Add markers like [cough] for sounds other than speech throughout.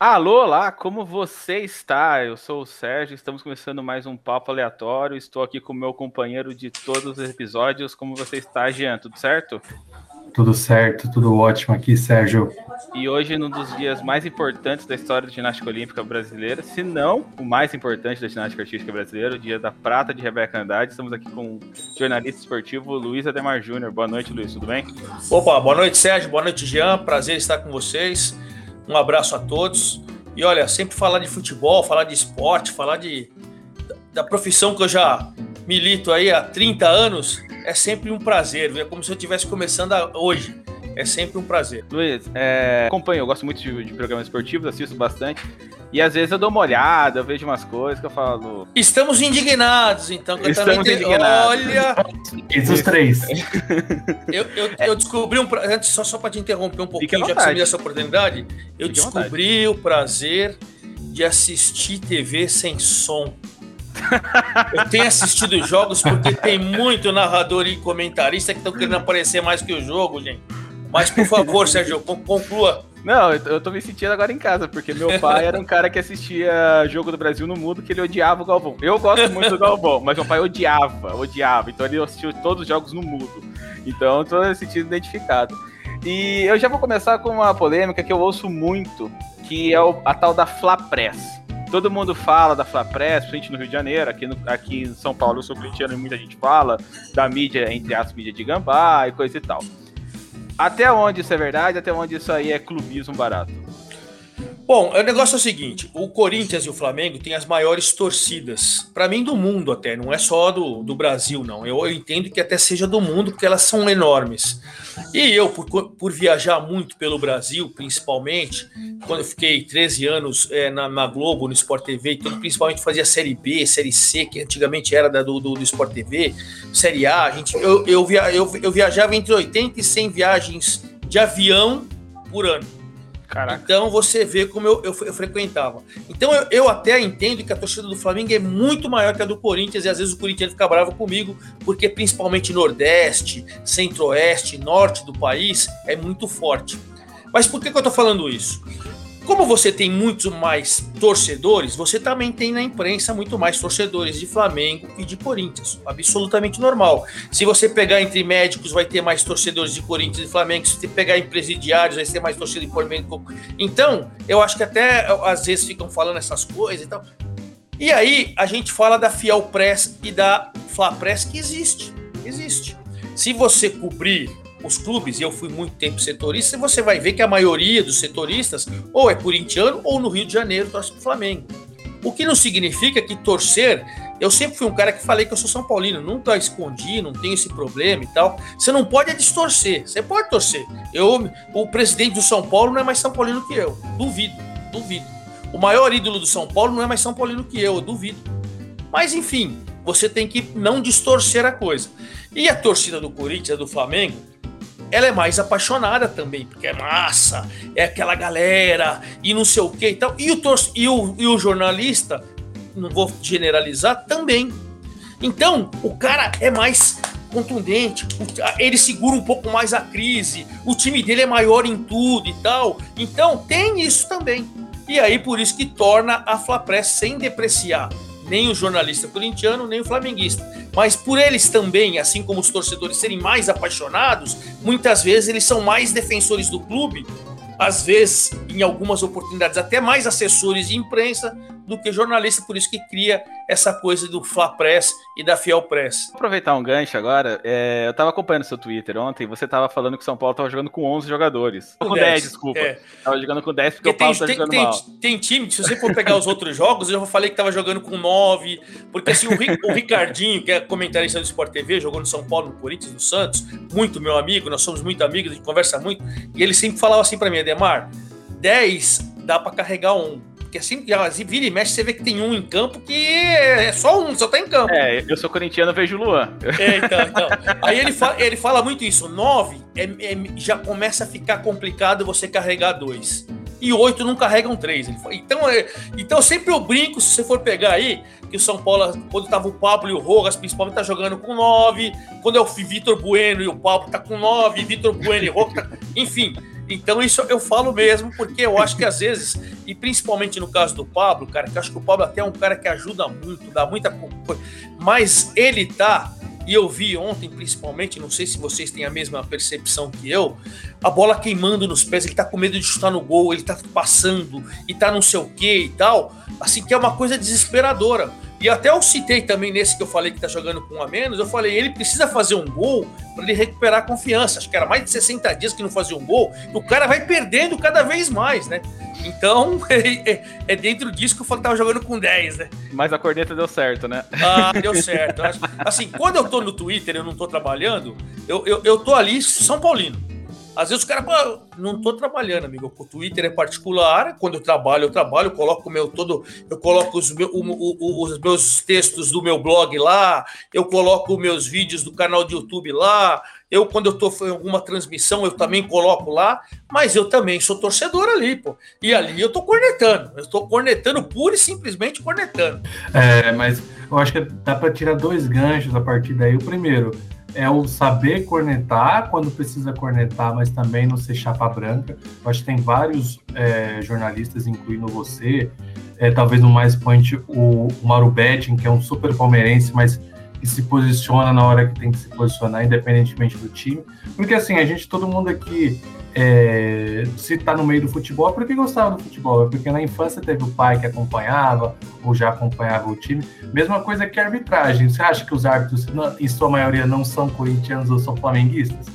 Alô, lá, como você está? Eu sou o Sérgio, estamos começando mais um papo aleatório. Estou aqui com o meu companheiro de todos os episódios. Como você está, Jean? Tudo certo? Tudo certo, tudo ótimo aqui, Sérgio. E hoje, num dos dias mais importantes da história da ginástica olímpica brasileira, se não o mais importante da ginástica artística brasileira, o dia da prata de Rebeca Andrade. Estamos aqui com o jornalista esportivo Luiz Ademar Júnior. Boa noite, Luiz, tudo bem? Opa, boa noite, Sérgio. Boa noite, Jean. Prazer estar com vocês. Um abraço a todos. E olha, sempre falar de futebol, falar de esporte, falar de, da profissão que eu já milito aí há 30 anos, é sempre um prazer. É como se eu estivesse começando hoje. É sempre um prazer. Luiz, é, acompanho, eu gosto muito de, de programas esportivos, assisto bastante. E às vezes eu dou uma olhada, eu vejo umas coisas que eu falo. Estamos indignados, então. Eu Estamos indignados. Olha. Esses os três. [laughs] eu, eu, eu, descobri um. Antes, só, só para te interromper um pouquinho, já que você me deu essa oportunidade. Eu Fique descobri o prazer de assistir TV sem som. [laughs] Eu tenho assistido jogos porque tem muito narrador e comentarista que estão querendo aparecer mais que o jogo, gente. Mas, por favor, Sérgio, conclua não, eu tô me sentindo agora em casa, porque meu pai era um cara que assistia Jogo do Brasil no Mundo, que ele odiava o Galvão. Eu gosto muito do Galvão, mas meu pai odiava, odiava. Então ele assistiu todos os jogos no mudo. Então eu tô me sentindo identificado. E eu já vou começar com uma polêmica que eu ouço muito, que é a tal da Fla Press. Todo mundo fala da Fla Press, principalmente no Rio de Janeiro, aqui, no, aqui em São Paulo eu sou corintiano e muita gente fala da mídia, entre as mídias de gambá e coisa e tal. Até onde isso é verdade? Até onde isso aí é clubismo barato? Bom, o negócio é o seguinte: o Corinthians e o Flamengo têm as maiores torcidas, para mim, do mundo até, não é só do, do Brasil, não. Eu, eu, entendo que até seja do mundo, porque elas são enormes. E eu, por, por viajar muito pelo Brasil, principalmente, quando eu fiquei 13 anos é, na, na, Globo, no Sport TV, então, principalmente fazia Série B, Série C, que antigamente era da, do, do, do Sport TV, Série A, a gente, eu, eu, via, eu, eu viajava entre 80 e 100 viagens de avião por ano. Caraca. Então você vê como eu, eu, eu frequentava. Então eu, eu, até entendo que a torcida do Flamengo é muito maior que a do Corinthians, e às vezes o Corinthians fica bravo comigo, porque principalmente Nordeste, Centro-Oeste, Norte do país é muito forte. Mas por que, que eu tô falando isso? Como você tem muitos mais torcedores, você também tem na imprensa muito mais torcedores de Flamengo e de Corinthians. Absolutamente normal. Se você pegar entre médicos, vai ter mais torcedores de Corinthians e Flamengo. Se você pegar em presidiários, vai ter mais torcedores de Flamengo. Então, eu acho que até às vezes ficam falando essas coisas e tal. E aí, a gente fala da Fiel Press e da Fla Press que existe. Existe. Se você cobrir os clubes, e eu fui muito tempo setorista, você vai ver que a maioria dos setoristas ou é corintiano ou no Rio de Janeiro torce pro Flamengo. O que não significa que torcer. Eu sempre fui um cara que falei que eu sou São Paulino, nunca escondi, não tenho esse problema e tal. Você não pode distorcer, você pode torcer. Eu, o presidente do São Paulo não é mais São Paulino que eu, duvido, duvido. O maior ídolo do São Paulo não é mais São Paulino que eu, eu duvido. Mas enfim, você tem que não distorcer a coisa. E a torcida do Corinthians, do Flamengo, ela é mais apaixonada também, porque é massa, é aquela galera e não sei o que e tal. E o, e o, e o jornalista, não vou generalizar, também. Então, o cara é mais contundente, ele segura um pouco mais a crise, o time dele é maior em tudo e tal. Então, tem isso também. E aí, por isso que torna a Flapress sem depreciar nem o jornalista corintiano, nem o flamenguista. Mas por eles também, assim como os torcedores serem mais apaixonados, muitas vezes eles são mais defensores do clube, às vezes, em algumas oportunidades, até mais assessores de imprensa do que jornalista, por isso que cria essa coisa do Fla Press e da Fiel Press. Vou aproveitar um gancho agora, é, eu tava acompanhando seu Twitter ontem, você tava falando que o São Paulo tava jogando com 11 jogadores. Com, com 10, 10, desculpa. É. Tava jogando com 10 porque, porque o Paulo tem, tá jogando tem, mal. Tem time, se você for pegar os outros jogos, eu já falei que tava jogando com 9, porque assim, o, o Ricardinho, que é comentarista do Sport TV, jogou no São Paulo, no Corinthians, no Santos, muito meu amigo, nós somos muito amigos, a gente conversa muito, e ele sempre falava assim para mim, Ademar, 10 dá para carregar um. Porque assim, vira e mexe, você vê que tem um em campo que é só um, só tá em campo. É, eu sou corintiano, vejo o Luan. É, então, então. Aí ele fala, ele fala muito isso. Nove é, é, já começa a ficar complicado você carregar dois. E oito não carregam três. Então, é, então sempre eu brinco, se você for pegar aí, que o São Paulo, quando tava o Pablo e o Rojas, principalmente, tá jogando com nove. Quando é o Vitor Bueno e o Pablo tá com nove, Vitor Bueno e o Rojas, tá... enfim. Então isso eu falo mesmo, porque eu acho que às vezes, e principalmente no caso do Pablo, cara, que eu acho que o Pablo até é um cara que ajuda muito, dá muita coisa, mas ele tá e eu vi ontem, principalmente, não sei se vocês têm a mesma percepção que eu, a bola queimando nos pés, ele tá com medo de chutar no gol, ele tá passando e tá não sei o que e tal. Assim, que é uma coisa desesperadora. E até eu citei também nesse que eu falei que tá jogando com um a menos, eu falei, ele precisa fazer um gol para ele recuperar a confiança. Acho que era mais de 60 dias que não fazia um gol, o cara vai perdendo cada vez mais, né? Então, [laughs] é, é, dentro disso que eu falei que tava jogando com 10, né? Mas a corneta deu certo, né? Ah, deu [laughs] certo. Assim, quando eu tô no Twitter, eu não tô trabalhando, eu, eu, eu tô ali São Paulino. Às vezes os caras, pô, não tô trabalhando, amigo. O Twitter é particular. Quando eu trabalho, eu trabalho, eu coloco o meu todo, eu coloco os, meu, o, o, os meus textos do meu blog lá, eu coloco meus vídeos do canal do YouTube lá. Eu, quando eu tô em alguma transmissão, eu também coloco lá, mas eu também sou torcedor ali, pô. E ali eu tô cornetando. Eu tô cornetando pura e simplesmente cornetando. É, mas eu acho que dá para tirar dois ganchos a partir daí. O primeiro é o saber cornetar quando precisa cornetar, mas também não ser chapa branca. Eu acho que tem vários é, jornalistas, incluindo você, é, talvez no mais point o, o Mauro Betting, que é um super palmeirense, mas que se posiciona na hora que tem que se posicionar, independentemente do time. Porque assim, a gente, todo mundo aqui é, se está no meio do futebol é porque gostava do futebol, é porque na infância teve o pai que acompanhava ou já acompanhava o time. Mesma coisa que a arbitragem. Você acha que os árbitros, em sua maioria, não são corintianos ou são flamenguistas?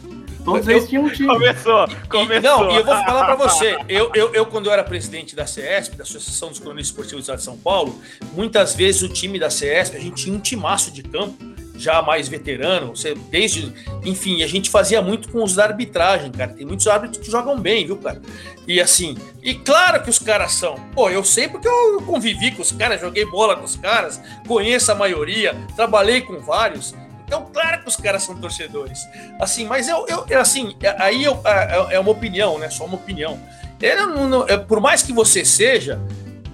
Todos eles tinham um time. Começou, começou. não, e eu vou falar para você. Eu, eu, eu, quando eu era presidente da CESP, da Associação dos Cronistas Esportivos do Estado de São Paulo, muitas vezes o time da CESP, a gente tinha um timaço de campo já mais veterano, você, desde, enfim, a gente fazia muito com os da arbitragem, cara. Tem muitos árbitros que jogam bem, viu, cara? E assim, e claro que os caras são. Pô, eu sei porque eu convivi com os caras, joguei bola com os caras, conheço a maioria, trabalhei com vários. Então, claro que os caras são torcedores. Assim, mas eu, eu assim, aí eu, é, é uma opinião, né? Só uma opinião. Eu não, não, é, por mais que você seja,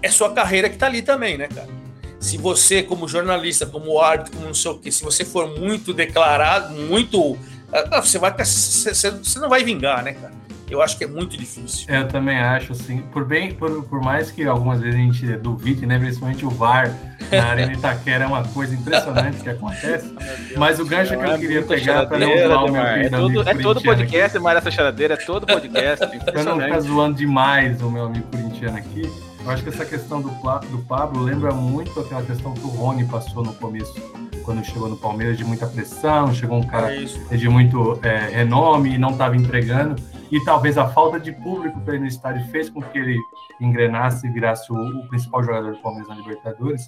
é sua carreira que tá ali também, né, cara? se você, como jornalista, como árbitro, como não sei o quê, se você for muito declarado, muito. Ah, você, vai, você não vai vingar, né, cara? Eu acho que é muito difícil. Eu também acho, assim. Por, bem, por, por mais que algumas vezes a gente duvide, né? Principalmente o VAR na Arena Itaquera é uma coisa impressionante que acontece. [laughs] Mas o gancho que eu queria pegar para não zoar o meu é todo, é todo podcast, aqui. essa charadeira, é todo podcast. [laughs] Para não ficar zoando demais o meu amigo corintiano aqui. Eu acho que essa questão do, do Pablo lembra muito aquela questão que o Rony passou no começo, quando chegou no Palmeiras, de muita pressão, chegou um cara é de muito é, renome e não estava entregando. E talvez a falta de público para ele no estádio fez com que ele engrenasse e virasse o, o principal jogador do Palmeiras na Libertadores.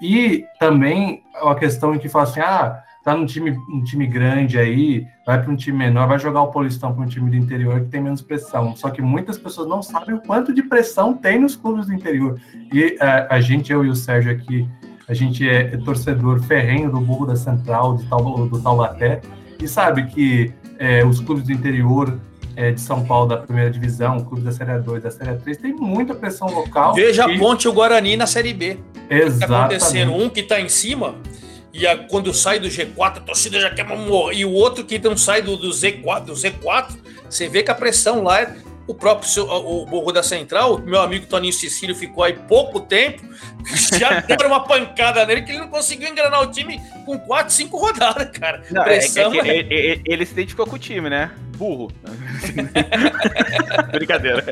E também a questão em que fala assim: ah, tá num time, um time grande aí, vai para um time menor, vai jogar o Paulistão para um time do interior que tem menos pressão. Só que muitas pessoas não sabem o quanto de pressão tem nos clubes do interior. E a, é, a gente, eu e o Sérgio aqui, a gente é, torcedor ferrenho do Burro da Central, do Taubaté, e sabe que é, os clubes do interior é, de São Paulo da primeira divisão, o clube da Série 2, da Série 3, tem muita pressão local. Veja e... a Ponte e o Guarani na Série B. Exatamente. Tá acontecendo um que está em cima e a, quando sai do G4, a torcida já quer morrer. E o outro que não sai do, do, Z4, do Z4, você vê que a pressão lá é o próprio o Borro da Central, meu amigo Toninho Cecílio ficou aí pouco tempo, [laughs] já deram uma pancada nele que ele não conseguiu engrenar o time com 4, 5 rodadas, cara. Não, Pressão, é, é, é, ele, ele se identificou com o time, né? Burro. [laughs] Brincadeira.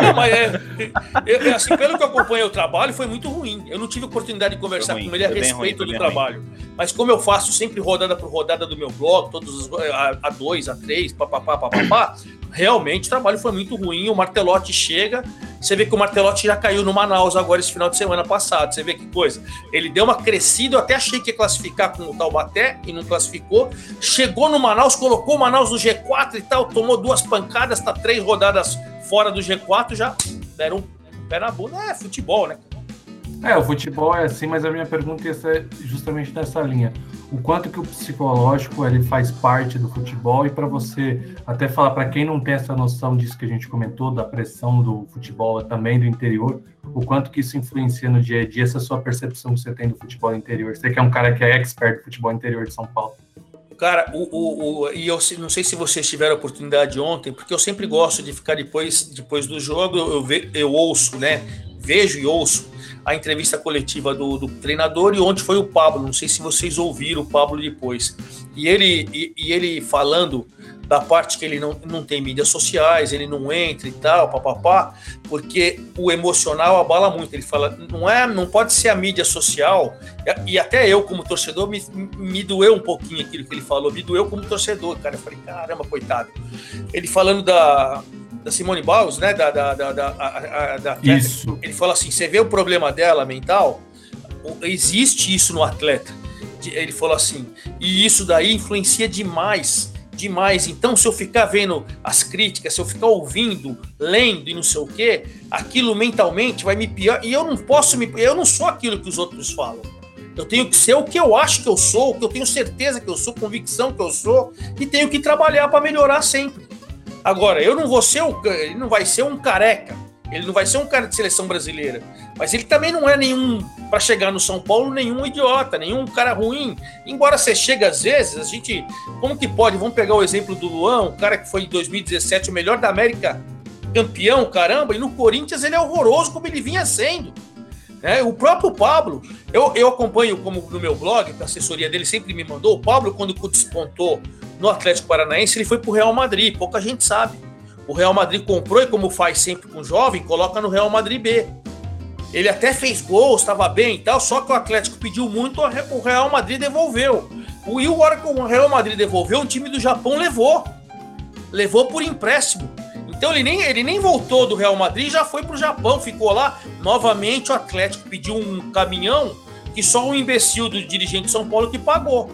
Não, mas é, é, assim, pelo que eu acompanhei o trabalho, foi muito ruim. Eu não tive oportunidade de conversar ruim, com ele a respeito ruim, do trabalho. Ruim. Mas como eu faço sempre rodada por rodada do meu blog, todos os, a, a dois, a três, papapá, papapá, realmente o trabalho foi muito ruim. O Martelotti chega, você vê que o Martelotti já caiu no Manaus agora esse final de semana passado. Você vê que coisa. Ele deu uma crescida, eu até achei que ia classificar com o Taubaté e não classificou. Chegou no Manaus, colocou o Manaus Manaus no G4 e tal, tomou duas pancadas, tá três rodadas fora do G4, já deram um pé na bunda. É futebol, né? É, o futebol é assim, mas a minha pergunta é justamente nessa linha. O quanto que o psicológico ele faz parte do futebol e para você até falar para quem não tem essa noção disso que a gente comentou da pressão do futebol também do interior, o quanto que isso influencia no dia a dia essa sua percepção que você tem do futebol interior. Você que é um cara que é expert do futebol interior de São Paulo. Cara, o, o, o, e eu não sei se vocês tiveram a oportunidade ontem, porque eu sempre gosto de ficar depois, depois do jogo, eu, eu, eu ouço, né? Vejo e ouço a entrevista coletiva do, do, treinador e onde foi o Pablo. Não sei se vocês ouviram o Pablo depois. E ele, e, e ele falando da parte que ele não, não tem mídias sociais, ele não entra e tal, papapá, porque o emocional abala muito. Ele fala, não é, não pode ser a mídia social, e até eu, como torcedor, me, me doeu um pouquinho aquilo que ele falou, me doeu como torcedor, cara. Eu falei, caramba, coitado. Ele falando da, da Simone Biles, né? Da, da, da, da, a, da isso. Ele fala assim: você vê o problema dela mental? Existe isso no atleta. Ele falou assim, e isso daí influencia demais demais. Então, se eu ficar vendo as críticas, se eu ficar ouvindo, lendo e não sei o quê, aquilo mentalmente vai me pior. E eu não posso me. Eu não sou aquilo que os outros falam. Eu tenho que ser o que eu acho que eu sou, o que eu tenho certeza que eu sou, convicção que eu sou, e tenho que trabalhar para melhorar sempre. Agora, eu não vou ser o. Ele não vai ser um careca ele não vai ser um cara de seleção brasileira, mas ele também não é nenhum, para chegar no São Paulo, nenhum idiota, nenhum cara ruim. Embora você chegue às vezes, a gente. Como que pode? Vamos pegar o exemplo do Luan, o cara que foi em 2017 o melhor da América, campeão, caramba, e no Corinthians ele é horroroso como ele vinha sendo. É, o próprio Pablo, eu, eu acompanho como no meu blog, a assessoria dele sempre me mandou. O Pablo, quando despontou no Atlético Paranaense, ele foi para o Real Madrid, pouca gente sabe. O Real Madrid comprou e, como faz sempre com jovem, coloca no Real Madrid B. Ele até fez gols, estava bem e tal, só que o Atlético pediu muito, o Real Madrid devolveu. O e hora que o Real Madrid devolveu, o time do Japão levou. Levou por empréstimo. Então ele nem, ele nem voltou do Real Madrid, já foi para o Japão, ficou lá. Novamente o Atlético pediu um caminhão que só um imbecil do dirigente de São Paulo que pagou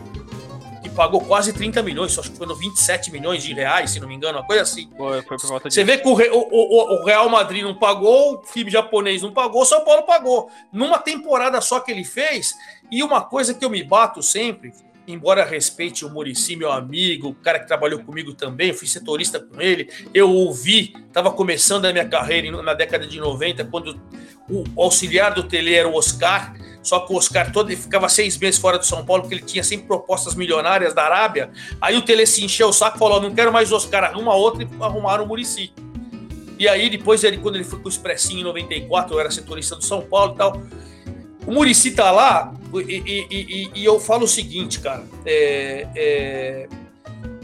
pagou quase 30 milhões, acho que foi no 27 milhões de reais, se não me engano, uma coisa assim. Foi, foi Você vê que o, o, o, Real Madrid não pagou, o time japonês não pagou, São Paulo pagou. Numa temporada só que ele fez, e uma coisa que eu me bato sempre, embora respeite o Murici, meu amigo, o cara que trabalhou comigo também, fui setorista com ele, eu ouvi, estava começando a minha carreira na década de 90, quando o auxiliar do Tele era o Oscar, só que o Oscar todo ele ficava seis meses fora do São Paulo, porque ele tinha sempre propostas milionárias da Arábia. Aí o Tele se encheu o saco e falou: não quero mais o Oscar, arruma outra e arrumaram o Murici. E aí, depois, ele, quando ele foi com o Expressinho em 94, eu era setorista do São Paulo e tal. O Murici tá lá e, e, e, e, eu falo o seguinte, cara. É, é,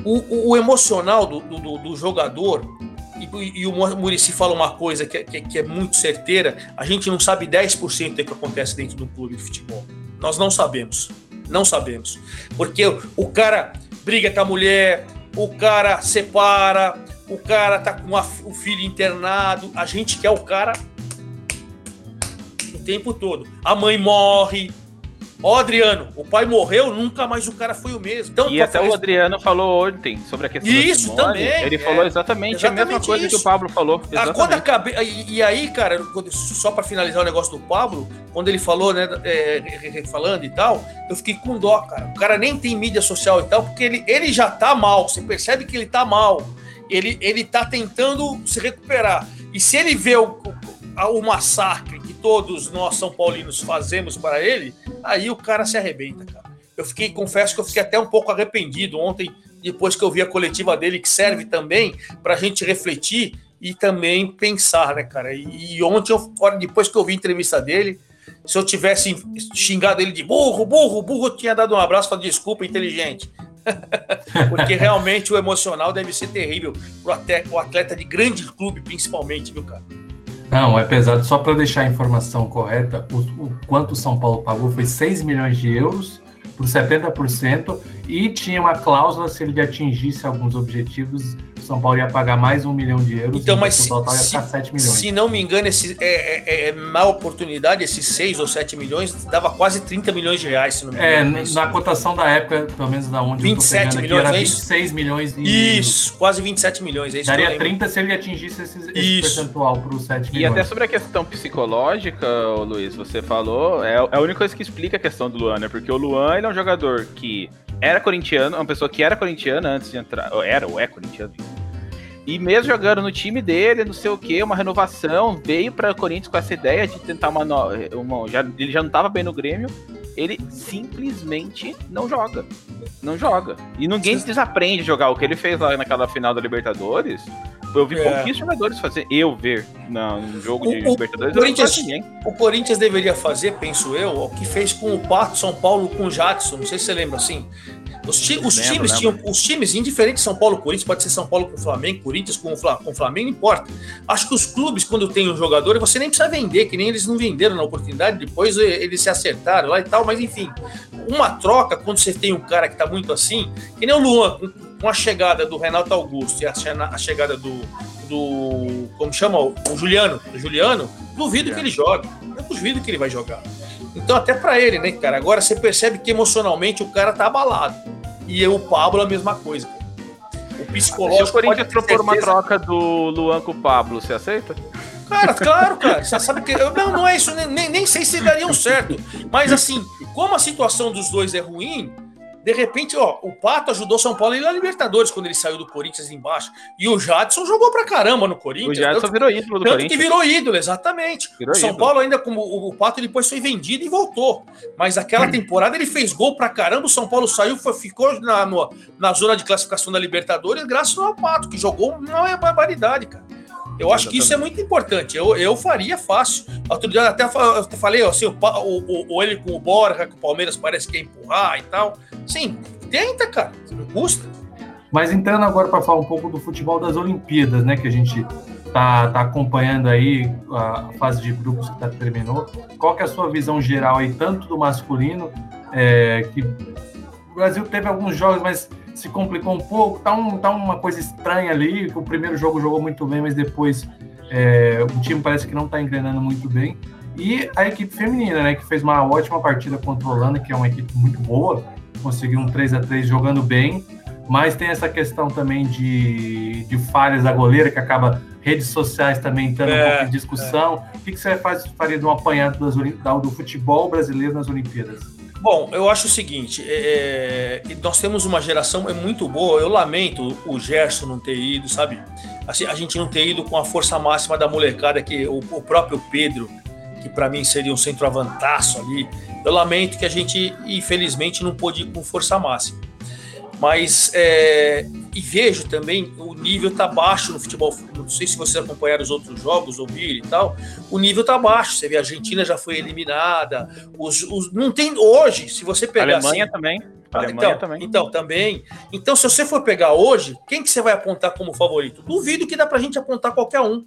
o, o, emocional do, do, do jogador e, e o Murici fala uma coisa que, que, que, é muito certeira: a gente não sabe 10% do que acontece dentro do clube de futebol. Nós não sabemos. Não sabemos. Porque o cara briga com a mulher, o cara separa, o cara tá com a, o filho internado. A gente quer o cara o tempo todo. A mãe morre, Ó, Adriano, o pai morreu, nunca mais o cara foi o mesmo. Então, e até o Adriano falou ontem sobre a questão Isso também. Ele é, falou exatamente, exatamente, a mesma coisa isso. que o Pablo falou. Ah, quando acabe... E aí, cara, só para finalizar o negócio do Pablo, quando ele falou, né, é, falando e tal, eu fiquei com dó, cara. O cara nem tem mídia social e tal, porque ele, ele já tá mal. Você percebe que ele tá mal. Ele, ele tá tentando se recuperar. E se ele vê o, o massacre que todos nós São Paulinos fazemos para ele, aí o cara se arrebenta, cara. Eu fiquei, confesso que eu fiquei até um pouco arrependido ontem, depois que eu vi a coletiva dele, que serve também para a gente refletir e também pensar, né, cara? E, e ontem, eu, depois que eu vi a entrevista dele, se eu tivesse xingado ele de burro, burro, burro, eu tinha dado um abraço falado desculpa, inteligente. [laughs] Porque realmente o emocional deve ser terrível para o atleta de grande clube, principalmente, viu, cara? Não, é pesado. Só para deixar a informação correta, o, o quanto o São Paulo pagou foi 6 milhões de euros por 70% e tinha uma cláusula se ele atingisse alguns objetivos são Paulo ia pagar mais um milhão de euros. Então, mas se, total ia ficar 7 milhões. Se não me engano, esse, é, é, é má oportunidade, esses 6 ou 7 milhões, dava quase 30 milhões de reais, se não me engano. É, na cotação da época, pelo menos da onde 27 eu tô milhões, aqui, era 26 é milhões. E... Isso, quase 27 milhões. É isso Daria 30 se ele atingisse esse, esse percentual para os 7 milhões. E até sobre a questão psicológica, Luiz, você falou, é, é a única coisa que explica a questão do Luan, né? Porque o Luan, ele é um jogador que era corintiano, uma pessoa que era corintiana antes de entrar, era ou é corintiano, e mesmo jogando no time dele, não sei o que, uma renovação, veio para o Corinthians com essa ideia de tentar uma, uma já, ele já não estava bem no Grêmio. ele simplesmente não joga. Não joga. E ninguém desaprende a jogar. O que ele fez lá naquela final da Libertadores, eu vi é. pouquíssimos jogadores fazer. Eu ver num jogo de o, Libertadores. O Corinthians, o Corinthians deveria fazer, penso eu, o que fez com o Pato São Paulo com o Jadson. Não sei se você lembra assim. Os, ti, os lembro, times lembro. tinham. Os times, indiferente São Paulo Corinthians, pode ser São Paulo com Flamengo, Corinthians com, com Flamengo, não importa. Acho que os clubes, quando tem um jogador, você nem precisa vender, que nem eles não venderam na oportunidade, depois eles se acertaram lá e tal, mas enfim. Uma troca, quando você tem um cara que tá muito assim, que nem o Luan, com a chegada do Renato Augusto e a chegada do. do como chama? O Juliano. O Juliano, duvido é. que ele jogue. Eu duvido que ele vai jogar. Então, até para ele, né, cara? Agora você percebe que emocionalmente o cara tá abalado. E o Pablo a mesma coisa. O psicológico. Se o Corinthians propor uma troca do Luan com o Pablo, você aceita? Cara, claro, cara. Você sabe que. Não, não é isso, nem, nem sei se dariam certo. Mas assim, como a situação dos dois é ruim, de repente, ó, o Pato ajudou São Paulo a ir na Libertadores quando ele saiu do Corinthians embaixo. E o Jadson jogou pra caramba no Corinthians. O Jadson tanto, virou ídolo do tanto Corinthians. que virou ídolo, exatamente. Virou São ídolo. Paulo ainda como o, o, Pato depois foi vendido e voltou. Mas aquela [clears throat] temporada ele fez gol pra caramba, o São Paulo saiu, foi, ficou na, no, na zona de classificação da Libertadores graças ao Pato, que jogou uma barbaridade, cara. Eu acho que isso é muito importante. Eu, eu faria fácil. Outro dia até falei assim, o, o, o ele com o Borja, que o Palmeiras parece que quer empurrar e tal. Sim, tenta, cara. Não custa. Mas entrando agora para falar um pouco do futebol das Olimpíadas, né? Que a gente tá, tá acompanhando aí a fase de grupos que tá, terminou. Qual que é a sua visão geral aí, tanto do masculino, é, que o Brasil teve alguns jogos, mas se complicou um pouco, tá, um, tá uma coisa estranha ali, o primeiro jogo jogou muito bem, mas depois é, o time parece que não está engrenando muito bem. E a equipe feminina, né, que fez uma ótima partida contra a Holanda, que é uma equipe muito boa, conseguiu um 3 a 3 jogando bem, mas tem essa questão também de, de falhas da goleira, que acaba redes sociais também entrando é, um pouco em discussão. É. O que, que você faz, faria de um apanhado das, do futebol brasileiro nas Olimpíadas? Bom, eu acho o seguinte: é, é, nós temos uma geração é muito boa. Eu lamento o Gerson não ter ido, sabe? Assim, a gente não ter ido com a força máxima da molecada, que o, o próprio Pedro, que para mim seria um centroavantaço ali. Eu lamento que a gente, infelizmente, não pôde ir com força máxima. Mas é, e vejo também o nível tá baixo no futebol. Não sei se vocês acompanharam os outros jogos, ouviram e tal. O nível tá baixo. Você vê a Argentina já foi eliminada. Os, os não tem hoje. Se você pegar a Alemanha assim, também. A Alemanha então, também. Então também. Então se você for pegar hoje, quem que você vai apontar como favorito? Duvido que dá pra gente apontar qualquer um.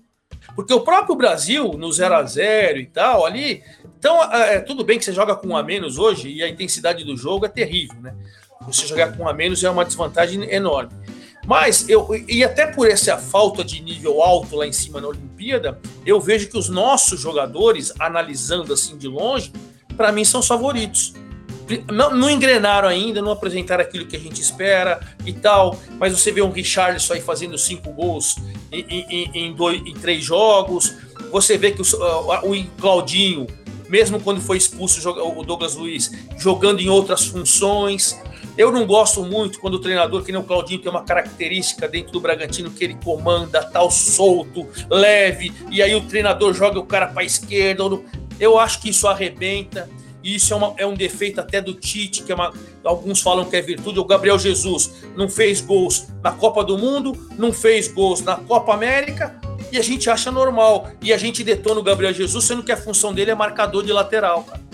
Porque o próprio Brasil, no 0 a 0 e tal, ali. Então, é, tudo bem que você joga com um a menos hoje e a intensidade do jogo é terrível, né? Você jogar com um a menos é uma desvantagem enorme. Mas eu e até por essa falta de nível alto lá em cima na Olimpíada, eu vejo que os nossos jogadores, analisando assim de longe, para mim são os favoritos. Não, não, engrenaram ainda, não apresentaram aquilo que a gente espera e tal, mas você vê um Richarlison aí fazendo cinco gols em, em, em, dois, em três jogos, você vê que o, o Claudinho, mesmo quando foi expulso o Douglas Luiz, jogando em outras funções, eu não gosto muito quando o treinador, que nem o Claudinho, tem uma característica dentro do Bragantino que ele comanda, tal, solto, leve, e aí o treinador joga o cara para esquerda. Eu acho que isso arrebenta. E isso é, uma, é, um defeito até do Tite, que é uma, alguns falam que é virtude. O Gabriel Jesus não fez gols na Copa do Mundo, não fez gols na Copa América, e a gente acha normal. E a gente detona o Gabriel Jesus, sendo que a função dele é marcador de lateral, cara.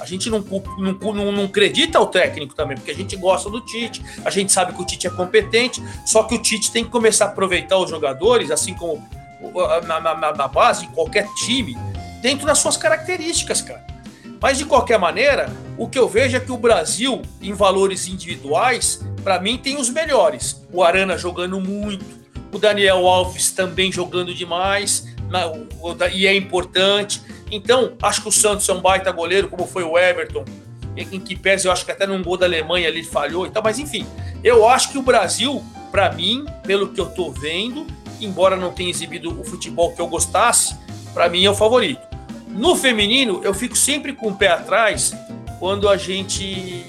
A gente não, não, não, não acredita o técnico também, porque a gente gosta do Tite, a gente sabe que o Tite é competente, só que o Tite tem que começar a aproveitar os jogadores, assim como na, na, na base, em qualquer time, dentro das suas características, cara. Mas de qualquer maneira, o que eu vejo é que o Brasil, em valores individuais, para mim tem os melhores. O Arana jogando muito, o Daniel Alves também jogando demais, e é importante. Então, acho que o Santos é um baita goleiro, como foi o Everton, em que pese eu acho que até num gol da Alemanha ele falhou e tal, mas enfim, eu acho que o Brasil, para mim, pelo que eu tô vendo, embora não tenha exibido o futebol que eu gostasse, para mim é o favorito. No feminino, eu fico sempre com o pé atrás quando a gente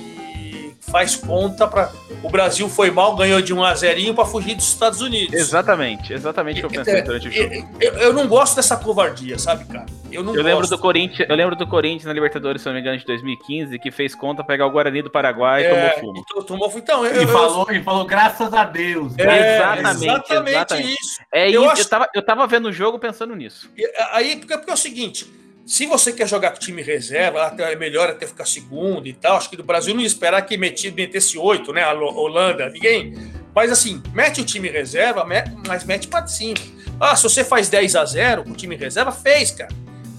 faz conta para o Brasil foi mal, ganhou de 1 a 0 para fugir dos Estados Unidos. Exatamente, exatamente o que eu pensei durante o jogo. Eu, eu, não gosto dessa covardia, sabe, cara? Eu não eu lembro do Corinthians, eu lembro do Corinthians na Libertadores, se não me engano, de 2015, que fez conta pegar o Guarani do Paraguai é, e tomou fumo. Tomou, então, eu, e, falou, e falou graças a Deus. É, exatamente, exatamente, exatamente, isso. É eu, isso acho... eu, tava, eu tava vendo o jogo pensando nisso. Aí, porque, porque é o seguinte, se você quer jogar com time reserva, até é melhor até ficar segundo e tal. Acho que do Brasil não ia esperar que metesse oito, né? A Holanda, ninguém. Mas assim, mete o time reserva, mas mete para cima. Ah, se você faz 10 a 0 com o time reserva, fez, cara.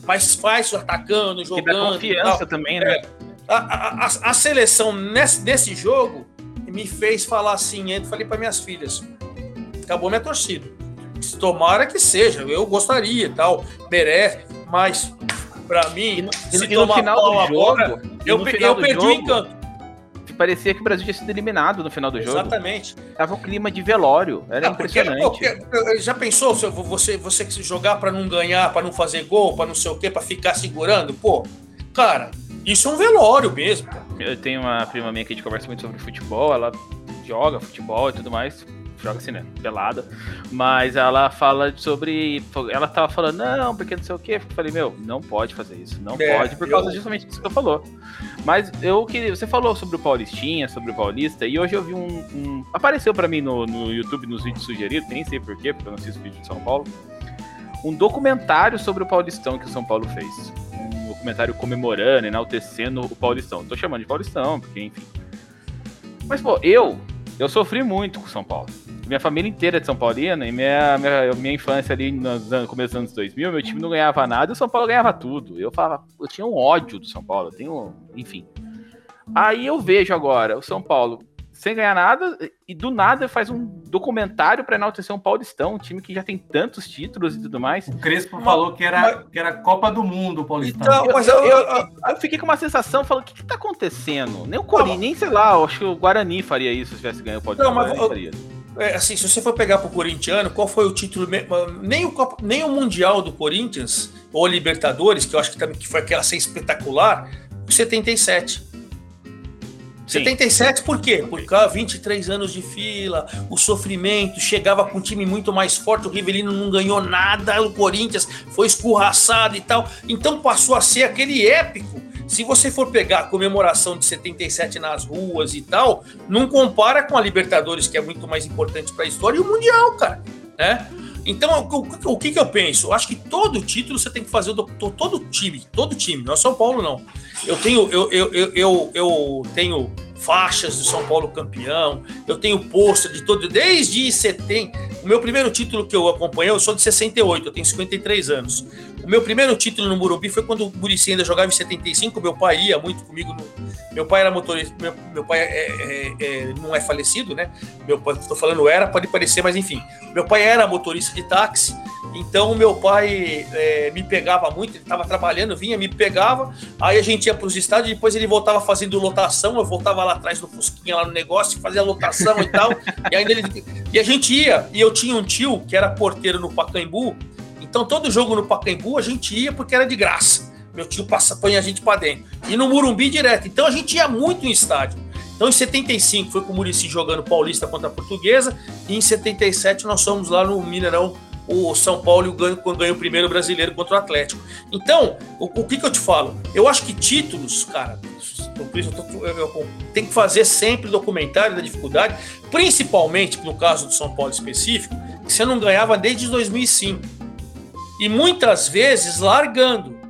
Mas faz atacando, jogando. E dá confiança também, né? É. A, a, a, seleção nesse, nesse jogo me fez falar assim, eu falei para minhas filhas, acabou minha torcida. Tomara que seja, eu gostaria e tal, merece, mas para mim, e no, e no final do jogo, agora, eu, eu perdi jogo, o encanto. Parecia que o Brasil tinha sido eliminado no final do jogo. Exatamente. Tava um clima de velório, era não, impressionante. Porque, porque, já pensou se você você que se jogar para não ganhar, para não fazer gol, para não sei o quê, para ficar segurando? Pô, cara, isso é um velório mesmo. Eu tenho uma prima minha que a gente conversa muito sobre futebol, ela joga futebol e tudo mais joga assim, né? Pelada. Mas ela fala sobre. Ela tava falando, não, porque não sei o quê. Eu falei, meu, não pode fazer isso. Não é, pode, por causa eu... justamente disso que eu falou. Mas eu queria. Você falou sobre o Paulistinha, sobre o Paulista, e hoje eu vi um. um apareceu para mim no, no YouTube, nos vídeos sugeridos, nem sei porquê, porque eu não assisto vídeo de São Paulo. Um documentário sobre o Paulistão que o São Paulo fez. Um documentário comemorando, enaltecendo o Paulistão. Tô chamando de Paulistão, porque enfim. Mas, pô, eu eu sofri muito com São Paulo. Minha família inteira é de São Paulina e minha, minha, minha infância ali no começo dos anos 2000, meu time não ganhava nada e o São Paulo ganhava tudo. Eu falava, eu tinha um ódio do São Paulo, eu tenho, enfim. Aí eu vejo agora o São Paulo sem ganhar nada, e do nada faz um documentário para enaltecer um Paulistão, um time que já tem tantos títulos e tudo mais. O Crespo mas, falou que era, mas... que era Copa do Mundo o Paulistão. Então, mas eu, eu, eu, eu, fiquei com uma sensação, falando, o que, que tá acontecendo? Nem o Corinthians, nem sei lá, acho que o Guarani faria isso se tivesse ganho o Paulistão. Não, mas, faria. É, assim, se você for pegar pro corintiano, qual foi o título, nem o, nem o Mundial do Corinthians, ou Libertadores, que eu acho que, também, que foi aquela ser espetacular, 77. 77 por quê? Por causa 23 anos de fila, o sofrimento, chegava com um time muito mais forte, o Rivelino não ganhou nada, o Corinthians foi escorraçado e tal. Então passou a ser aquele épico. Se você for pegar a comemoração de 77 nas ruas e tal, não compara com a Libertadores, que é muito mais importante para a história, e o Mundial, cara, né? Então, o, que, que eu penso? Eu acho que todo título você tem que fazer, todo time, todo time, não é São Paulo, não. Eu tenho, eu, eu, eu, eu tenho faixas do São Paulo campeão, eu tenho pôster de todo, desde 70. O meu primeiro título que eu acompanhei, eu sou de 68, eu tenho 53 anos. O meu primeiro título no Morumbi foi quando o Murici ainda jogava em 75, meu pai ia muito comigo. No, meu pai era motorista, meu, meu pai é, é, é, não é falecido, né? Meu pai, estou falando era, pode parecer, mas enfim. Meu pai era motorista de táxi então, meu pai é, me pegava muito, ele estava trabalhando, vinha, me pegava, aí a gente ia para os estádios, depois ele voltava fazendo lotação, eu voltava lá atrás do Fusquinha, lá no negócio, fazia lotação e tal, [laughs] e ainda ele, e a gente ia, e eu tinha um tio que era porteiro no Pacaembu, então todo jogo no Pacaembu a gente ia porque era de graça. Meu tio passa, põe a gente para dentro. E no Murumbi direto. Então a gente ia muito em estádio. Então em 75 foi com o Murici jogando Paulista contra a Portuguesa, e em 77 nós fomos lá no Mineirão o São Paulo ganha, ganha o primeiro brasileiro contra o Atlético. Então, o, o que, que eu te falo? Eu acho que títulos, cara, tem que fazer sempre documentário da dificuldade, principalmente no caso do São Paulo específico, que você não ganhava desde 2005. E muitas vezes largando.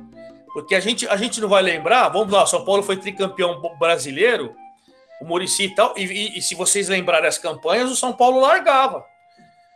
Porque a gente, a gente não vai lembrar, vamos lá, São Paulo foi tricampeão brasileiro, o Murici e tal, e, e, e se vocês lembrarem as campanhas, o São Paulo largava.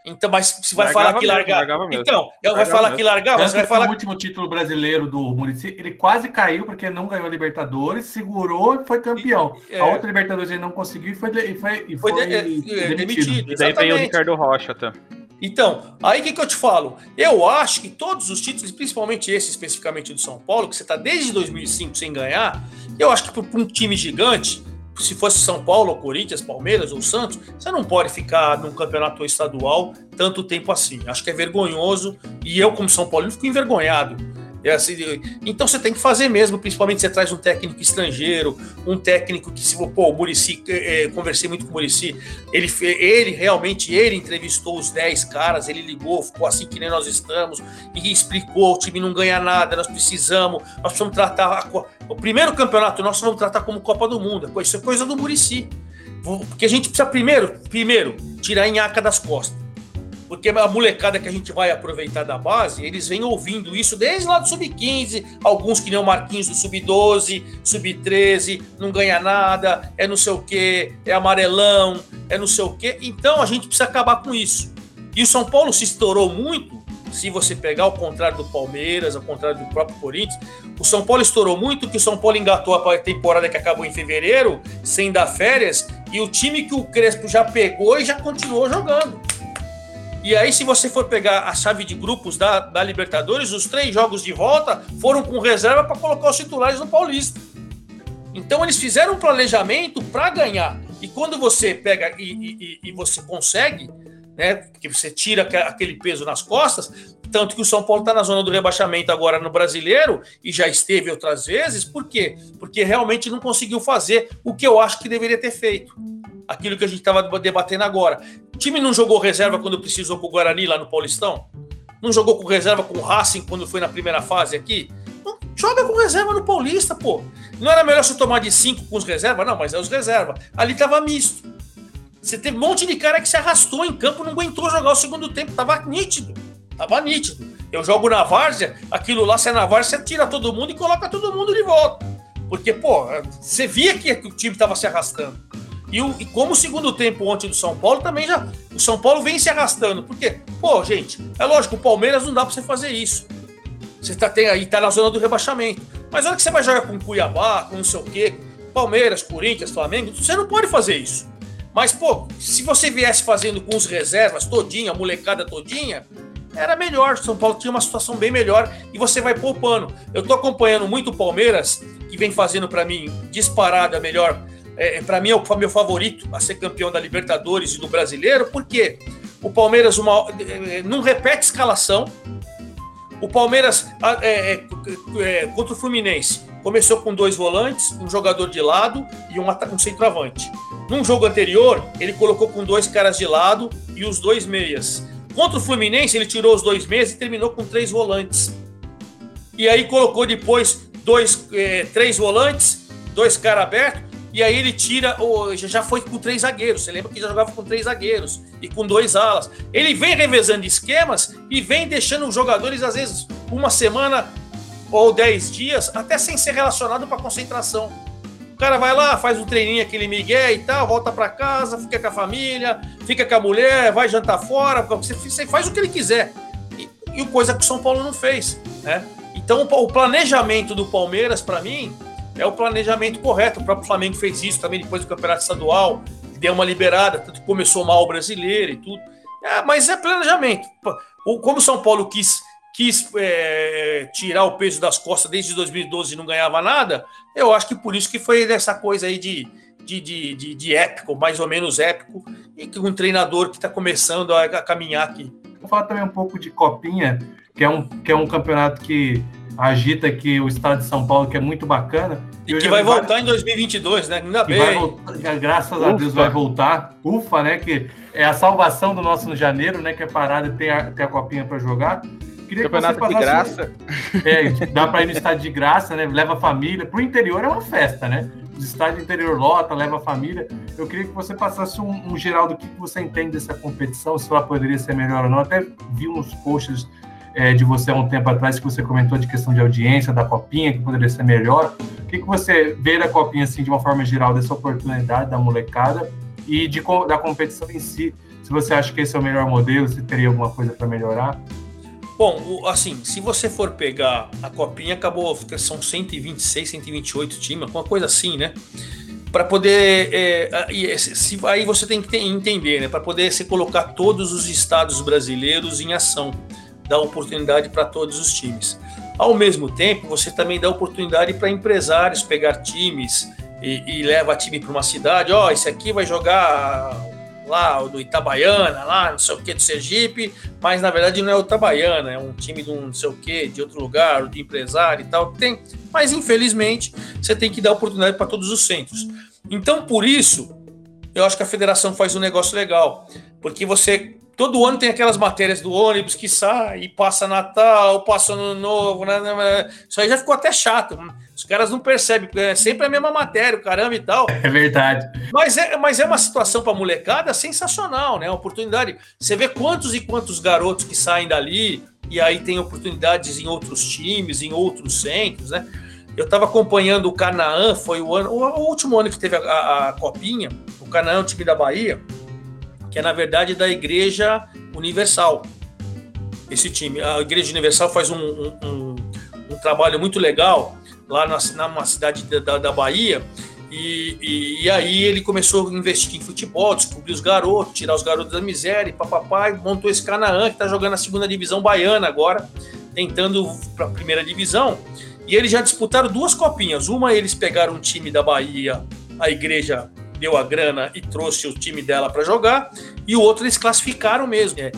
Então, mas se vai largava falar que largava. Então, eu vai falar mesmo. que largava, você vai falar. O último título brasileiro do Murici, ele quase caiu porque não ganhou a Libertadores, segurou e foi campeão. É. A outra Libertadores ele não conseguiu e foi, e foi, e foi, foi de, é, é, demitido. E daí veio o Ricardo Rocha, tá? Então, aí o que, que eu te falo? Eu acho que todos os títulos, principalmente esse especificamente do São Paulo, que você está desde 2005 sem ganhar, eu acho que para um time gigante, se fosse São Paulo, Corinthians, Palmeiras ou Santos, você não pode ficar num campeonato estadual tanto tempo assim. Acho que é vergonhoso e eu, como São Paulo, fico envergonhado. É assim, então você tem que fazer mesmo, principalmente você traz um técnico estrangeiro, um técnico que, se pô, o Murici, é, conversei muito com o Murici, ele, ele realmente, ele entrevistou os 10 caras, ele ligou, ficou assim que nem nós estamos, e explicou, o time não ganha nada, nós precisamos, nós precisamos tratar, a, o primeiro campeonato nós vamos tratar como Copa do Mundo, isso é coisa do Murici, porque a gente precisa primeiro, primeiro, tirar a nhaca das costas, porque a molecada que a gente vai aproveitar da base, eles vêm ouvindo isso desde lá do sub-15, alguns que nem o Marquinhos do sub-12, sub-13, não ganha nada, é não sei o que, é amarelão, é não sei o que. Então a gente precisa acabar com isso. E o São Paulo se estourou muito, se você pegar ao contrário do Palmeiras, ao contrário do próprio Corinthians, o São Paulo estourou muito que o São Paulo engatou a temporada que acabou em fevereiro, sem dar férias, e o time que o Crespo já pegou e já continuou jogando. E aí, se você for pegar a chave de grupos da, da Libertadores, os três jogos de volta foram com reserva para colocar os titulares no Paulista. Então, eles fizeram um planejamento para ganhar. E quando você pega e, e, e você consegue, né, que você tira aquele peso nas costas, tanto que o São Paulo está na zona do rebaixamento agora no brasileiro e já esteve outras vezes, por quê? Porque realmente não conseguiu fazer o que eu acho que deveria ter feito aquilo que a gente estava debatendo agora. O time não jogou reserva quando precisou com o Guarani lá no Paulistão? Não jogou com reserva com o Racing quando foi na primeira fase aqui? Joga com reserva no Paulista, pô. Não era melhor você tomar de cinco com os reservas? Não, mas é os reserva. Ali tava misto. Você teve um monte de cara que se arrastou em campo, não aguentou jogar o segundo tempo, tava nítido. Tava nítido. Eu jogo na várzea, aquilo lá, você é na várzea, você tira todo mundo e coloca todo mundo de volta. Porque, pô, você via que o time tava se arrastando. E, o, e como o segundo tempo ontem do São Paulo também já. O São Paulo vem se arrastando. Porque, pô, gente, é lógico, o Palmeiras não dá pra você fazer isso. Você tá, tem aí, tá na zona do rebaixamento. Mas na hora que você vai jogar com Cuiabá, com não sei o quê, Palmeiras, Corinthians, Flamengo, você não pode fazer isso. Mas, pô, se você viesse fazendo com os reservas todinha, a molecada todinha, era melhor. São Paulo tinha uma situação bem melhor e você vai poupando. Eu tô acompanhando muito o Palmeiras, que vem fazendo para mim disparado a melhor é, para mim é o meu favorito a ser campeão da Libertadores e do Brasileiro, porque o Palmeiras uma, é, não repete escalação. O Palmeiras é, é, é, contra o Fluminense começou com dois volantes, um jogador de lado e um, um centroavante. Num jogo anterior, ele colocou com dois caras de lado e os dois meias. Contra o Fluminense, ele tirou os dois meias e terminou com três volantes. E aí colocou depois dois, é, três volantes, dois caras abertos e aí ele tira, já foi com três zagueiros. Você lembra que já jogava com três zagueiros e com dois alas. Ele vem revezando esquemas e vem deixando os jogadores, às vezes, uma semana ou dez dias, até sem ser relacionado para concentração. O cara vai lá, faz um treininho, aquele migué e tal, volta para casa, fica com a família, fica com a mulher, vai jantar fora, você faz o que ele quiser. E, e coisa que o São Paulo não fez, né? Então o planejamento do Palmeiras, para mim, é o planejamento correto. O próprio Flamengo fez isso também depois do campeonato estadual, deu uma liberada, tanto começou mal o brasileiro e tudo. É, mas é planejamento. Como o São Paulo quis, quis é, tirar o peso das costas desde 2012 e não ganhava nada, eu acho que por isso que foi dessa coisa aí de, de, de, de, de épico, mais ou menos épico, e que um treinador que está começando a, a caminhar aqui. Vou falar também um pouco de Copinha, que é um, que é um campeonato que agita aqui o estado de São Paulo, que é muito bacana. E que vai voltar vários... em 2022, né? Ainda bem. Voltar, graças Ufa. a Deus vai voltar. Ufa, né? Que é a salvação do nosso no janeiro, né? Que é parado e tem a, tem a copinha para jogar. Queria Campeonato de graça. É, dá para ir no estádio de graça, né? Leva a família. Pro interior é uma festa, né? Os estádios interior lota, leva a família. Eu queria que você passasse um, um geral do que você entende dessa competição, se ela poderia ser melhor ou não. Até vi uns posts é, de você há um tempo atrás que você comentou de questão de audiência da copinha, que poderia ser melhor. O que, que você vê da copinha, assim, de uma forma geral, dessa oportunidade da molecada e de, da competição em si? Se você acha que esse é o melhor modelo, se teria alguma coisa para melhorar? Bom, assim, se você for pegar a copinha, acabou, são 126, 128 times, uma coisa assim, né? Para poder. É, se, aí você tem que entender, né? Para poder se colocar todos os estados brasileiros em ação dá oportunidade para todos os times. Ao mesmo tempo, você também dá oportunidade para empresários pegar times e, e leva time para uma cidade. Ó, oh, esse aqui vai jogar lá do Itabaiana, lá não sei o que do Sergipe, mas na verdade não é o Itabaiana, é um time de um não sei o que, de outro lugar, de empresário e tal. Tem, mas infelizmente você tem que dar oportunidade para todos os centros. Então por isso eu acho que a federação faz um negócio legal, porque você todo ano tem aquelas matérias do ônibus que sai e passa Natal, passa Ano Novo, né, né, né? isso aí já ficou até chato. Os caras não percebem, é sempre a mesma matéria, o caramba e tal. É verdade. Mas é, mas é uma situação para molecada sensacional, né? Oportunidade. Você vê quantos e quantos garotos que saem dali e aí tem oportunidades em outros times, em outros centros, né? Eu estava acompanhando o Canaã, foi o ano, o último ano que teve a, a, a Copinha, o Canaã, o time da Bahia, que é na verdade da Igreja Universal. Esse time, a Igreja Universal faz um, um, um, um trabalho muito legal lá na, numa cidade da, da Bahia. E, e, e, aí ele começou a investir em futebol, descobrir os garotos, tirar os garotos da miséria, papapá, montou esse Canaã que está jogando a segunda divisão baiana agora, tentando para a primeira divisão. E eles já disputaram duas copinhas. Uma eles pegaram um time da Bahia, a igreja deu a grana e trouxe o time dela para jogar, e o outro eles classificaram mesmo. É.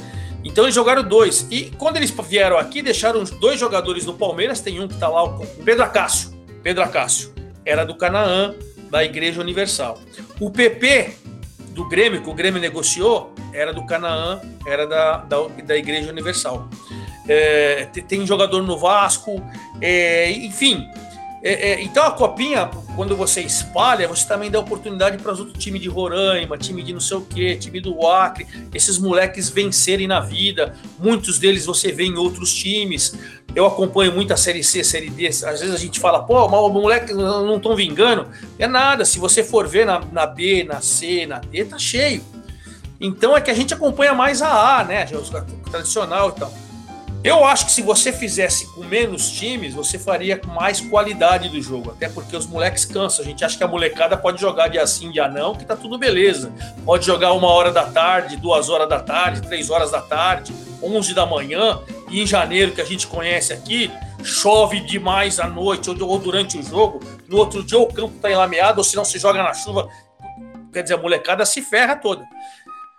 Então eles jogaram dois. E quando eles vieram aqui, deixaram dois jogadores do Palmeiras, tem um que está lá, o Pedro Acácio. Pedro Acácio. Era do Canaã, da Igreja Universal. O PP do Grêmio, que o Grêmio negociou, era do Canaã, era da, da, da Igreja Universal. É, tem jogador no Vasco, é, enfim, é, é, então a copinha, quando você espalha, você também dá oportunidade para os outros times de Roraima, time de não sei o que, time do Acre, esses moleques vencerem na vida. Muitos deles você vê em outros times. Eu acompanho muito a Série C, Série D. Às vezes a gente fala, pô, mas os moleques não estão vingando. É nada, se você for ver na, na B, na C, na D, tá cheio. Então é que a gente acompanha mais a A, né? O tradicional e tal. Eu acho que se você fizesse com menos times, você faria com mais qualidade do jogo. Até porque os moleques cansam. A gente acha que a molecada pode jogar dia sim, dia não, que tá tudo beleza. Pode jogar uma hora da tarde, duas horas da tarde, três horas da tarde, onze da manhã. E em janeiro, que a gente conhece aqui, chove demais à noite ou, durante o jogo. No outro dia o campo tá enlameado, ou se não se joga na chuva. Quer dizer, a molecada se ferra toda.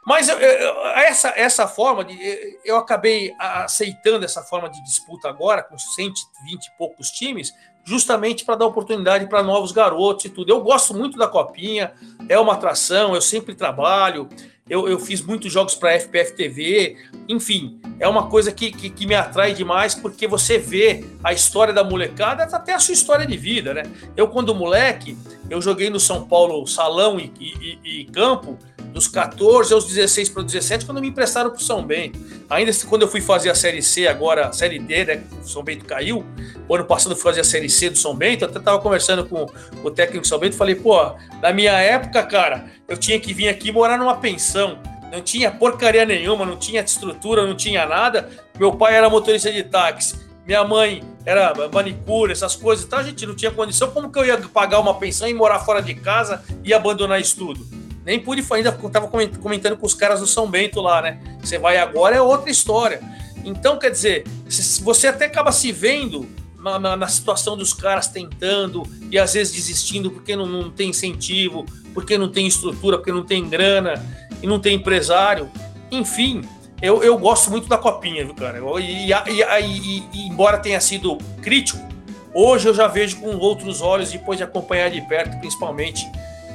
Mas eu, eu, essa, essa forma de. Eu acabei aceitando essa forma de disputa agora, com 120 e poucos times, justamente para dar oportunidade para novos garotos e tudo. Eu gosto muito da Copinha, é uma atração, eu sempre trabalho, eu, eu fiz muitos jogos para FPF TV, enfim, é uma coisa que, que, que, me atrai demais porque você vê a história da molecada, até a sua história de vida, né? Eu, quando moleque, eu joguei no São Paulo salão e, e, e campo dos 14 aos 16 para o 17, quando me emprestaram para o São Bento. Ainda quando eu fui fazer a Série C, agora a Série D, né? O São Bento caiu. O ano passado eu fui fazer a Série C do São Bento. Até estava conversando com o técnico do São Bento. Falei, pô, na minha época, cara, eu tinha que vir aqui morar numa pensão. Não tinha porcaria nenhuma, não tinha estrutura, não tinha nada. Meu pai era motorista de táxi. Minha mãe era manicure, essas coisas e tal, a gente não tinha condição. Como que eu ia pagar uma pensão e morar fora de casa e abandonar isso tudo? Nem pude, ainda estava comentando com os caras do São Bento lá, né? Você vai agora é outra história. Então, quer dizer, você até acaba se vendo na, na, na situação dos caras tentando e às vezes desistindo porque não, não tem incentivo, porque não tem estrutura, porque não tem grana e não tem empresário. Enfim, eu, eu gosto muito da copinha, viu, cara? E, e, e, e, embora tenha sido crítico, hoje eu já vejo com outros olhos, depois de acompanhar de perto, principalmente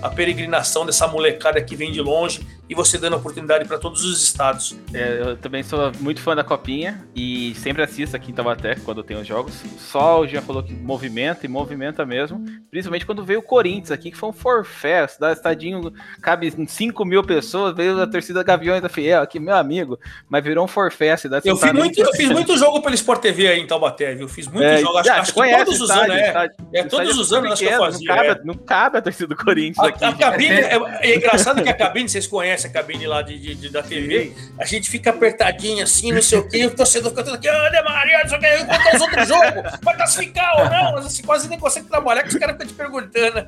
a peregrinação dessa molecada que vem de longe e você dando oportunidade para todos os estados. É, eu também sou muito fã da Copinha e sempre assisto aqui em Taubaté quando tem os jogos. Só o já falou que movimenta e movimenta mesmo. Principalmente quando veio o Corinthians aqui, que foi um forfé. Dá estadinho, cabe 5 mil pessoas, veio a torcida Gaviões da Fiel aqui, meu amigo. Mas virou um forfé. Cidade eu, fiz muito, eu fiz muito jogo pelo Sport TV aí em Taubaté, viu? Fiz muito é, jogo. Acho, acho que todos os anos, é. É todos os anos que eu fazia. Não cabe, é. não cabe a torcida do Corinthians a, aqui. A cabine, [laughs] é, é engraçado que a cabine, vocês conhecem conhece a cabine lá de, de, de da TV, a gente fica apertadinho assim, não sei o quê, o torcedor fica todo aqui, ô, Maria, não sei o quê, os outros jogos, vai classificar ou não, mas assim, quase nem consegue trabalhar, que os caras ficam te perguntando.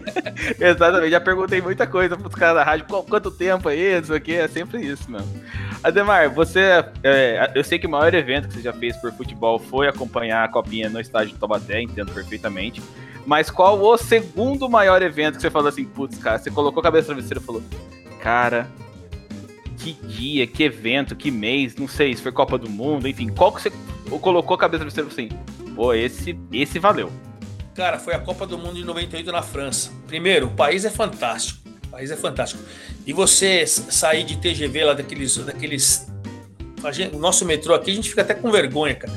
[laughs] Exatamente, já perguntei muita coisa pros caras da rádio, quanto tempo aí, não sei o quê, é sempre isso, mesmo. Ademar, você, é, eu sei que o maior evento que você já fez por futebol foi acompanhar a Copinha no estádio de Taubaté, entendo perfeitamente. Mas qual o segundo maior evento que você falou assim, putz, cara, você colocou a cabeça no travesseiro e falou, cara, que dia, que evento, que mês, não sei, se foi Copa do Mundo, enfim, qual que você colocou a cabeça no você assim? Pô, esse, esse valeu. Cara, foi a Copa do Mundo de 98 na França. Primeiro, o país é fantástico. O país é fantástico. E você sair de TGV lá daqueles. daqueles o nosso metrô aqui, a gente fica até com vergonha, cara.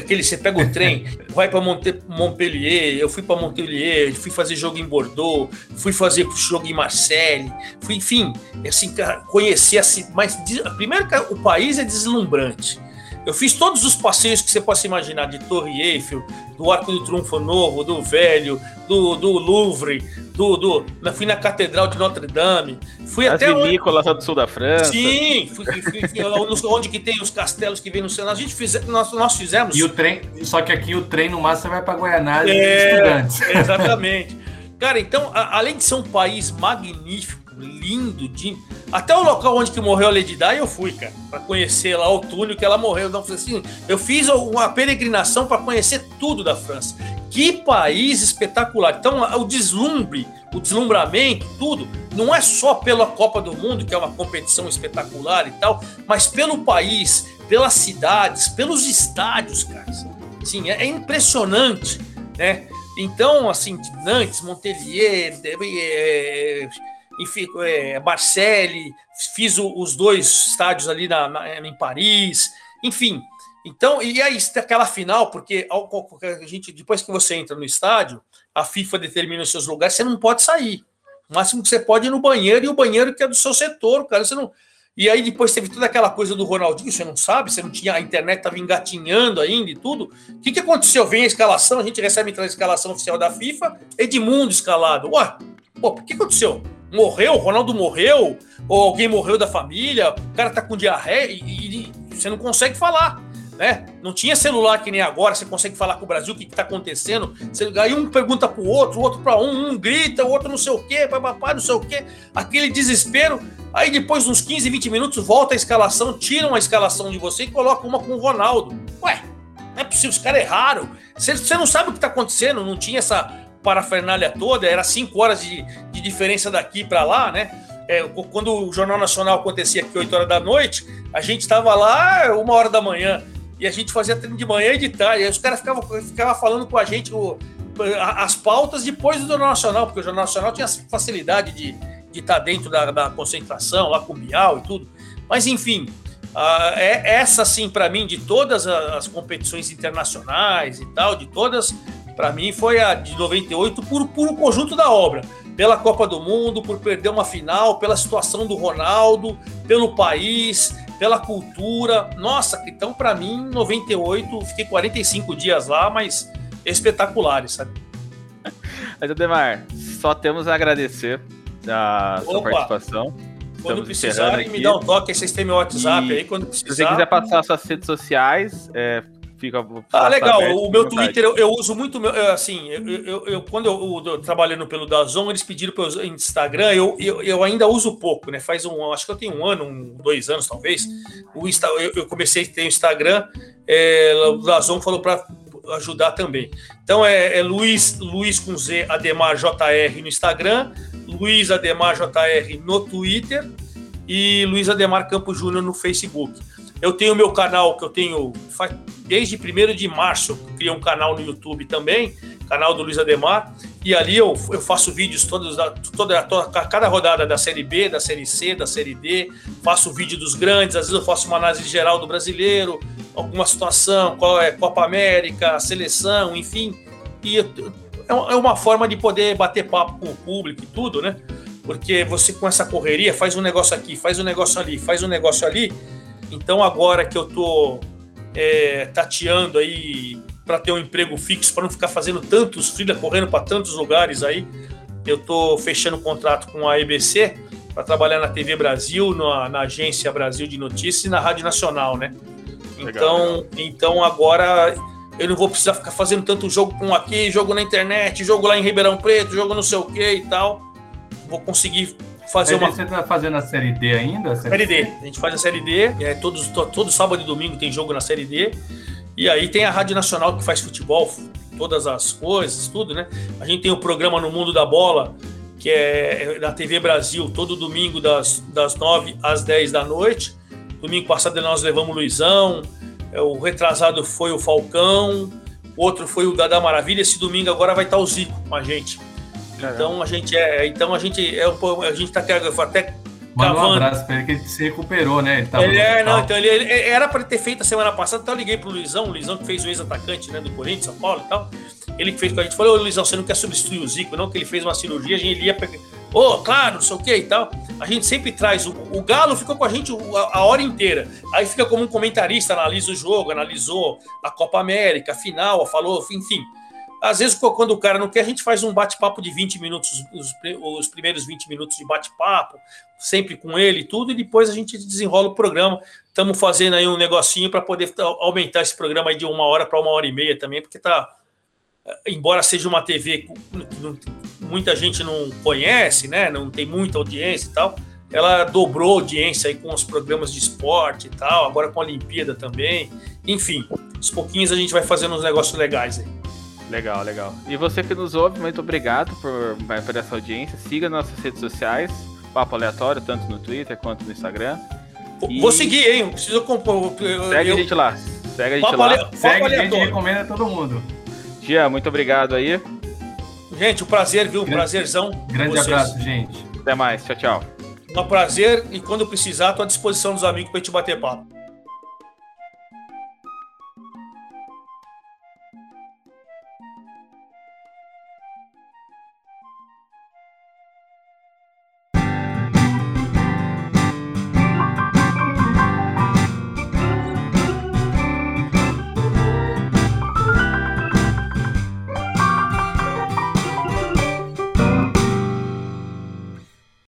Aquele, você pega o trem, [laughs] vai para Montpellier, eu fui para Montpellier, fui fazer jogo em Bordeaux, fui fazer jogo em Marseille, fui, enfim, assim, conhecer assim, mas primeiro o país é deslumbrante. Eu fiz todos os passeios que você possa imaginar, de Torre Eiffel, do Arco do Triunfo Novo, do Velho, do, do Louvre, do, do, fui na Catedral de Notre Dame, fui As até vinícolas onde... do sul da França. Sim, fui, fui, fui, [laughs] onde que tem os castelos que vem no céu. A gente fiz, nós, nós fizemos. E o trem, só que aqui o trem no máximo vai para Goiânia é, estudantes. [laughs] Exatamente. Cara, então, a, além de ser um país magnífico, lindo, de até o local onde que morreu a Lady Di eu fui, cara, para conhecer lá o túnel que ela morreu. Então, assim, eu fiz uma peregrinação para conhecer tudo da França. Que país espetacular! Então, o deslumbre, o deslumbramento, tudo, não é só pela Copa do Mundo, que é uma competição espetacular e tal, mas pelo país, pelas cidades, pelos estádios, cara. Sim, é, é impressionante, né? Então, assim, Nantes, Montpellier, é, enfim, é, Marseille, fiz o, os dois estádios ali na, na, em Paris, enfim. Então, e aí, aquela final, porque a gente, depois que você entra no estádio, a FIFA determina os seus lugares, você não pode sair. O máximo que você pode ir no banheiro, e o banheiro que é do seu setor, cara, você não. E aí depois teve toda aquela coisa do Ronaldinho, você não sabe, você não tinha, a internet estava engatinhando ainda e tudo. O que, que aconteceu? Vem a escalação, a gente recebe a escalação oficial da FIFA, Edmundo escalado. Ué, pô, o que aconteceu? morreu, Ronaldo morreu, ou alguém morreu da família, o cara tá com diarreia e, e, e você não consegue falar. Né? Não tinha celular que nem agora, você consegue falar com o Brasil o que, está acontecendo. Você, aí um pergunta para o outro, o outro para um, um grita, o outro não sei o quê, papapá, não sei o quê, aquele desespero. Aí depois, uns 15, 20 minutos, volta a escalação, tiram a escalação de você e colocam uma com o Ronaldo. Ué, não é possível, os caras erraram. Você, você não sabe o que está acontecendo, não tinha essa parafernália toda, era cinco horas de, de diferença daqui para lá, né? É, quando o Jornal Nacional acontecia aqui 8 horas da noite, a gente estava lá uma hora da manhã e a gente fazia treino de manhã e de tarde. E aí os caras ficavam ficava falando com a gente o, as pautas depois do Jornal Nacional, porque o Jornal Nacional tinha facilidade de estar de tá dentro da, da, concentração, lá com o Bial e tudo. Mas enfim, é essa sim para mim de todas as competições internacionais e tal, de todas para mim foi a de 98 por, por um conjunto da obra. Pela Copa do Mundo, por perder uma final, pela situação do Ronaldo, pelo país, pela cultura. Nossa, então para mim, 98, fiquei 45 dias lá, mas espetaculares, sabe? Mas, Ademar, só temos a agradecer a sua Opa. participação. Quando precisarem, me dá um toque, vocês têm meu WhatsApp e aí, quando precisar. Se você quiser passar suas redes sociais, é, fica. Ah, legal. o meu Twitter eu, eu, uso muito. Meu, assim, eu, eu, eu quando eu, trabalhando pelo Dazon, eles pediram para eu Instagram. Eu, eu, eu, ainda uso pouco, né? Faz um. Acho que eu tenho um ano, um, dois anos talvez. O Insta, eu, eu comecei a ter o Instagram. É, o Dazon falou para ajudar também. Então é, é Luiz, Luiz com Z Ademar JR no Instagram, Luiz Ademar JR no Twitter e Luiz Ademar Campos Júnior no Facebook. Eu tenho meu canal que eu tenho desde 1 de março, criei um canal no YouTube também, canal do Luiz Ademar, e ali eu, eu faço vídeos todos, toda, toda, cada rodada da Série B, da Série C, da Série D, faço vídeo dos grandes, às vezes eu faço uma análise geral do brasileiro, alguma situação, qual é Copa América, seleção, enfim, e é, é uma forma de poder bater papo com o público e tudo, né? Porque você com essa correria faz um negócio aqui, faz um negócio ali, faz um negócio ali, então agora que eu tô é, tateando aí para ter um emprego fixo, para não ficar fazendo tantos filha correndo para tantos lugares aí, eu tô fechando um contrato com a EBC para trabalhar na TV Brasil, na, na, agência Brasil de Notícias e na Rádio Nacional, né? Legal, então, legal. então agora eu não vou precisar ficar fazendo tanto jogo com aqui, jogo na internet, jogo lá em Ribeirão Preto, jogo não sei o que e tal. Vou conseguir fazer uma. Você está fazendo a série D ainda? A série, série D. A gente faz a série D. É, todos, to, todo sábado e domingo tem jogo na série D. E aí tem a Rádio Nacional que faz futebol, todas as coisas, tudo, né? A gente tem o programa No Mundo da Bola, que é na TV Brasil, todo domingo, das, das 9 às 10 da noite. Domingo passado nós levamos o Luizão, é, o retrasado foi o Falcão, o outro foi o Dada Maravilha. Esse domingo agora vai estar o Zico com a gente. Então a gente é, então a gente é, a gente tá até Manda um abraço pra ele que ele se recuperou, né? Ele, ele é, não, então ele, ele era para ter feito a semana passada, então eu liguei pro Luizão, o Luizão que fez o ex-atacante né, do Corinthians, São Paulo e tal. Ele que fez com a gente, falou, ô Luizão, você não quer substituir o Zico, não? Que ele fez uma cirurgia, a gente ia pegar. Ô, oh, claro, não sei o que e tal. A gente sempre traz. O, o Galo ficou com a gente a, a, hora inteira. Aí fica como um comentarista, analisa o jogo, analisou a Copa América, a final, falou, enfim. Às vezes, quando o cara não quer, a gente faz um bate-papo de 20 minutos, os, os primeiros 20 minutos de bate-papo, sempre com ele e tudo, e depois a gente desenrola o programa. Estamos fazendo aí um negocinho para poder aumentar esse programa aí de uma hora para uma hora e meia também, porque tá. Embora seja uma TV que muita gente não conhece, né? Não tem muita audiência e tal. Ela dobrou a audiência aí com os programas de esporte e tal, agora com a Olimpíada também. Enfim, aos pouquinhos a gente vai fazendo uns negócios legais aí. Legal, legal. E você que nos ouve, muito obrigado por, por essa audiência. Siga nossas redes sociais, Papo Aleatório, tanto no Twitter quanto no Instagram. E... Vou seguir, hein? Preciso compor. Segue eu... a gente lá. Segue a gente Papo lá. Ale... Segue a gente recomenda a todo mundo. Gia, muito obrigado aí. Gente, o um prazer, viu? Um prazerzão. Grande abraço, gente. Até mais. Tchau, tchau. É um prazer e quando precisar, estou à disposição dos amigos para a gente bater papo.